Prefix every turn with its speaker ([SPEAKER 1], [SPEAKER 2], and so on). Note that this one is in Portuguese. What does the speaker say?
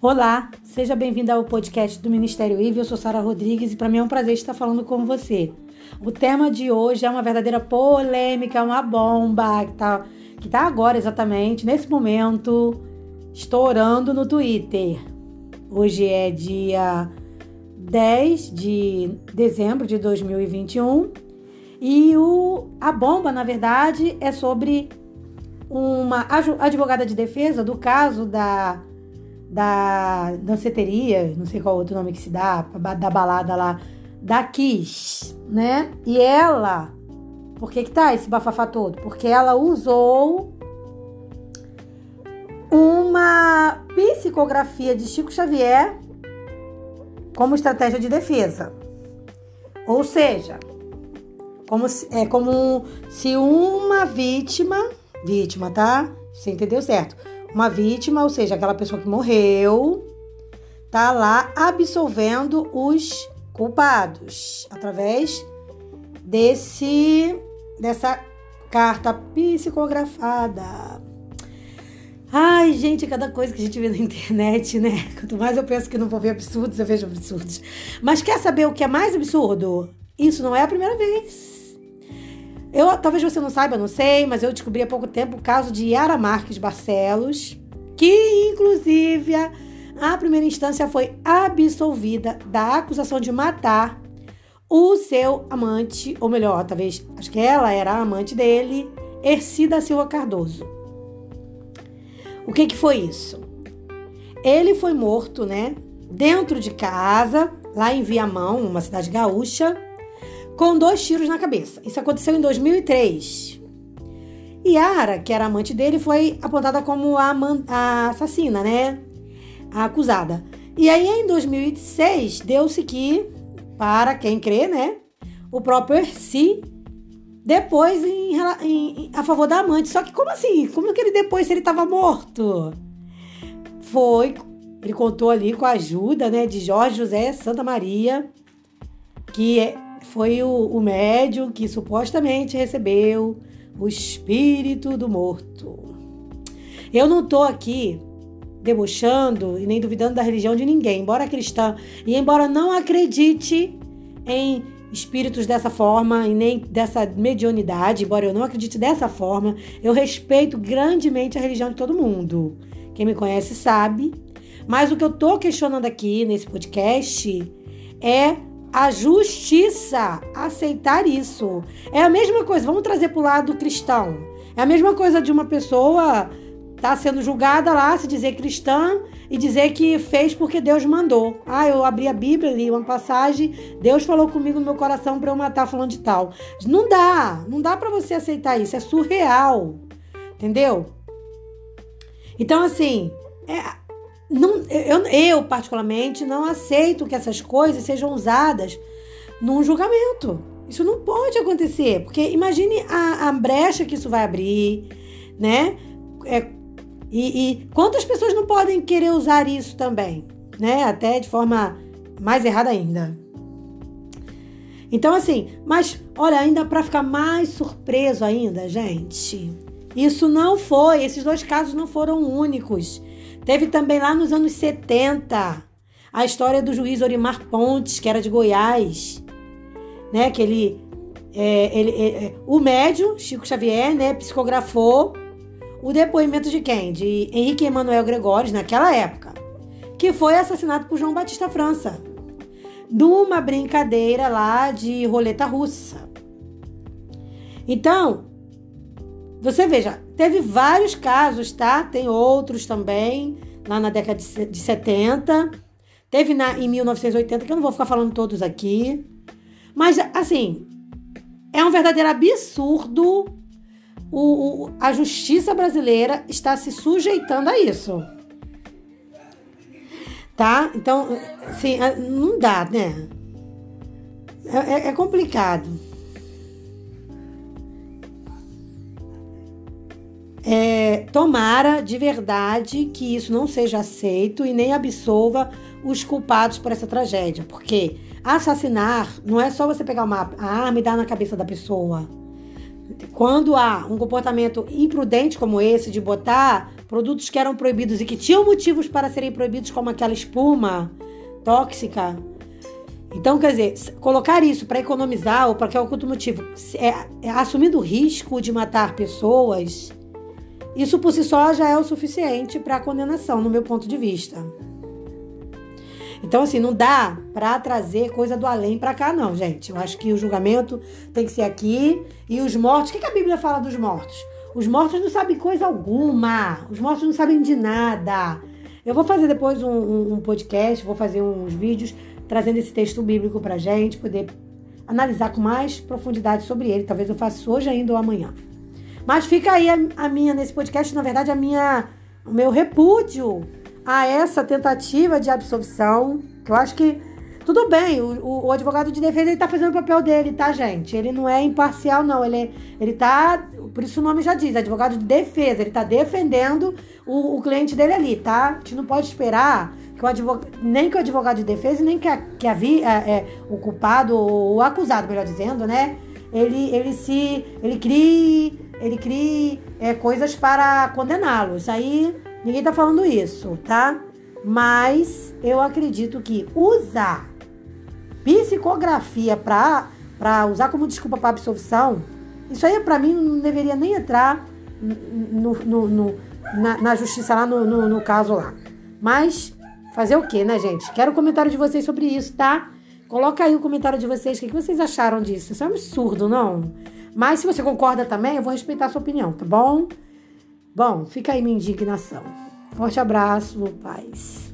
[SPEAKER 1] Olá, seja bem-vindo ao podcast do Ministério IV. Eu sou Sara Rodrigues e para mim é um prazer estar falando com você. O tema de hoje é uma verdadeira polêmica, uma bomba que está que tá agora exatamente, nesse momento, estourando no Twitter. Hoje é dia 10 de dezembro de 2021 e o, a bomba, na verdade, é sobre uma advogada de defesa do caso da da danceteria, não sei qual outro nome que se dá, da balada lá, da Kiss, né? E ela, por que que tá esse bafafá todo? Porque ela usou uma psicografia de Chico Xavier como estratégia de defesa. Ou seja, como se, é como se uma vítima, vítima, tá? Você entendeu certo? Uma vítima, ou seja, aquela pessoa que morreu, tá lá absolvendo os culpados através desse dessa carta psicografada. Ai, gente, cada coisa que a gente vê na internet, né? Quanto mais eu penso que não vou ver absurdos, eu vejo absurdos. Mas quer saber o que é mais absurdo? Isso não é a primeira vez. Eu, talvez você não saiba, não sei, mas eu descobri há pouco tempo o caso de Yara Marques Barcelos, que inclusive a, primeira instância foi absolvida da acusação de matar o seu amante, ou melhor, talvez, acho que ela era a amante dele, Ercida Silva Cardoso. O que que foi isso? Ele foi morto, né, dentro de casa, lá em Viamão, uma cidade gaúcha, com dois tiros na cabeça. Isso aconteceu em 2003. Yara, que era amante dele, foi apontada como a, a assassina, né? A acusada. E aí, em 2006, deu-se que, para quem crê, né? O próprio Erci depois em, em, a favor da amante. Só que como assim? Como que ele depois, se ele estava morto? Foi, ele contou ali com a ajuda, né, de Jorge José Santa Maria, que é foi o, o médium que supostamente recebeu o espírito do morto. Eu não estou aqui debochando e nem duvidando da religião de ninguém, embora cristã e embora não acredite em espíritos dessa forma e nem dessa mediunidade, embora eu não acredite dessa forma, eu respeito grandemente a religião de todo mundo. Quem me conhece sabe. Mas o que eu tô questionando aqui nesse podcast é a justiça aceitar isso. É a mesma coisa, vamos trazer para o lado cristão. É a mesma coisa de uma pessoa estar tá sendo julgada lá, se dizer cristã e dizer que fez porque Deus mandou. Ah, eu abri a Bíblia, li uma passagem, Deus falou comigo no meu coração para eu matar falando de tal. Não dá, não dá para você aceitar isso, é surreal. Entendeu? Então assim, é, não, eu, eu, particularmente, não aceito que essas coisas sejam usadas num julgamento. Isso não pode acontecer, porque imagine a, a brecha que isso vai abrir, né? É, e, e, quantas pessoas não podem querer usar isso também, né? Até de forma mais errada ainda. Então, assim, mas olha, ainda para ficar mais surpreso ainda, gente, isso não foi, esses dois casos não foram únicos. Teve também lá nos anos 70 a história do juiz Orimar Pontes, que era de Goiás, né? Que ele, é, ele é, é, o médium Chico Xavier, né? Psicografou o depoimento de quem? De Henrique Emanuel Gregório, naquela época, que foi assassinado por João Batista França, numa brincadeira lá de roleta russa. Então, você veja, teve vários casos, tá? Tem outros também, lá na década de 70. Teve na, em 1980, que eu não vou ficar falando todos aqui. Mas, assim, é um verdadeiro absurdo o, o, a justiça brasileira está se sujeitando a isso. Tá? Então, assim, não dá, né? é, é, é complicado. É, tomara de verdade que isso não seja aceito e nem absolva os culpados por essa tragédia, porque assassinar não é só você pegar uma arma e dar na cabeça da pessoa. quando há um comportamento imprudente como esse de botar produtos que eram proibidos e que tinham motivos para serem proibidos, como aquela espuma tóxica. Então, quer dizer, colocar isso para economizar ou para qualquer outro motivo, é, é, assumindo o risco de matar pessoas, isso por si só já é o suficiente para a condenação, no meu ponto de vista. Então, assim, não dá para trazer coisa do além para cá, não, gente. Eu acho que o julgamento tem que ser aqui. E os mortos, o que, que a Bíblia fala dos mortos? Os mortos não sabem coisa alguma. Os mortos não sabem de nada. Eu vou fazer depois um, um, um podcast, vou fazer uns vídeos trazendo esse texto bíblico pra gente, poder analisar com mais profundidade sobre ele. Talvez eu faça hoje ainda ou amanhã. Mas fica aí a, a minha, nesse podcast, na verdade, a minha, o meu repúdio a essa tentativa de absolvição, que eu acho que tudo bem, o, o advogado de defesa ele tá fazendo o papel dele, tá, gente? Ele não é imparcial, não. Ele, ele tá. Por isso o nome já diz, advogado de defesa. Ele tá defendendo o, o cliente dele ali, tá? A gente não pode esperar que o advogado, nem que o advogado de defesa, nem que, a, que a, é, é, o culpado, ou o acusado, melhor dizendo, né? Ele, ele se. Ele crie. Ele crie é, coisas para condená-lo. Isso aí Ninguém tá falando isso, tá? Mas eu acredito que usar psicografia para para usar como desculpa para absolvição, isso aí para mim não deveria nem entrar no, no, no na, na, justiça lá no, no, no, caso lá. Mas fazer o que, né, gente? Quero o comentário de vocês sobre isso, tá? Coloca aí o comentário de vocês, o que, que vocês acharam disso? Isso é um absurdo, não? Mas se você concorda também, eu vou respeitar a sua opinião, tá bom? Bom, fica aí minha indignação. Forte abraço, paz.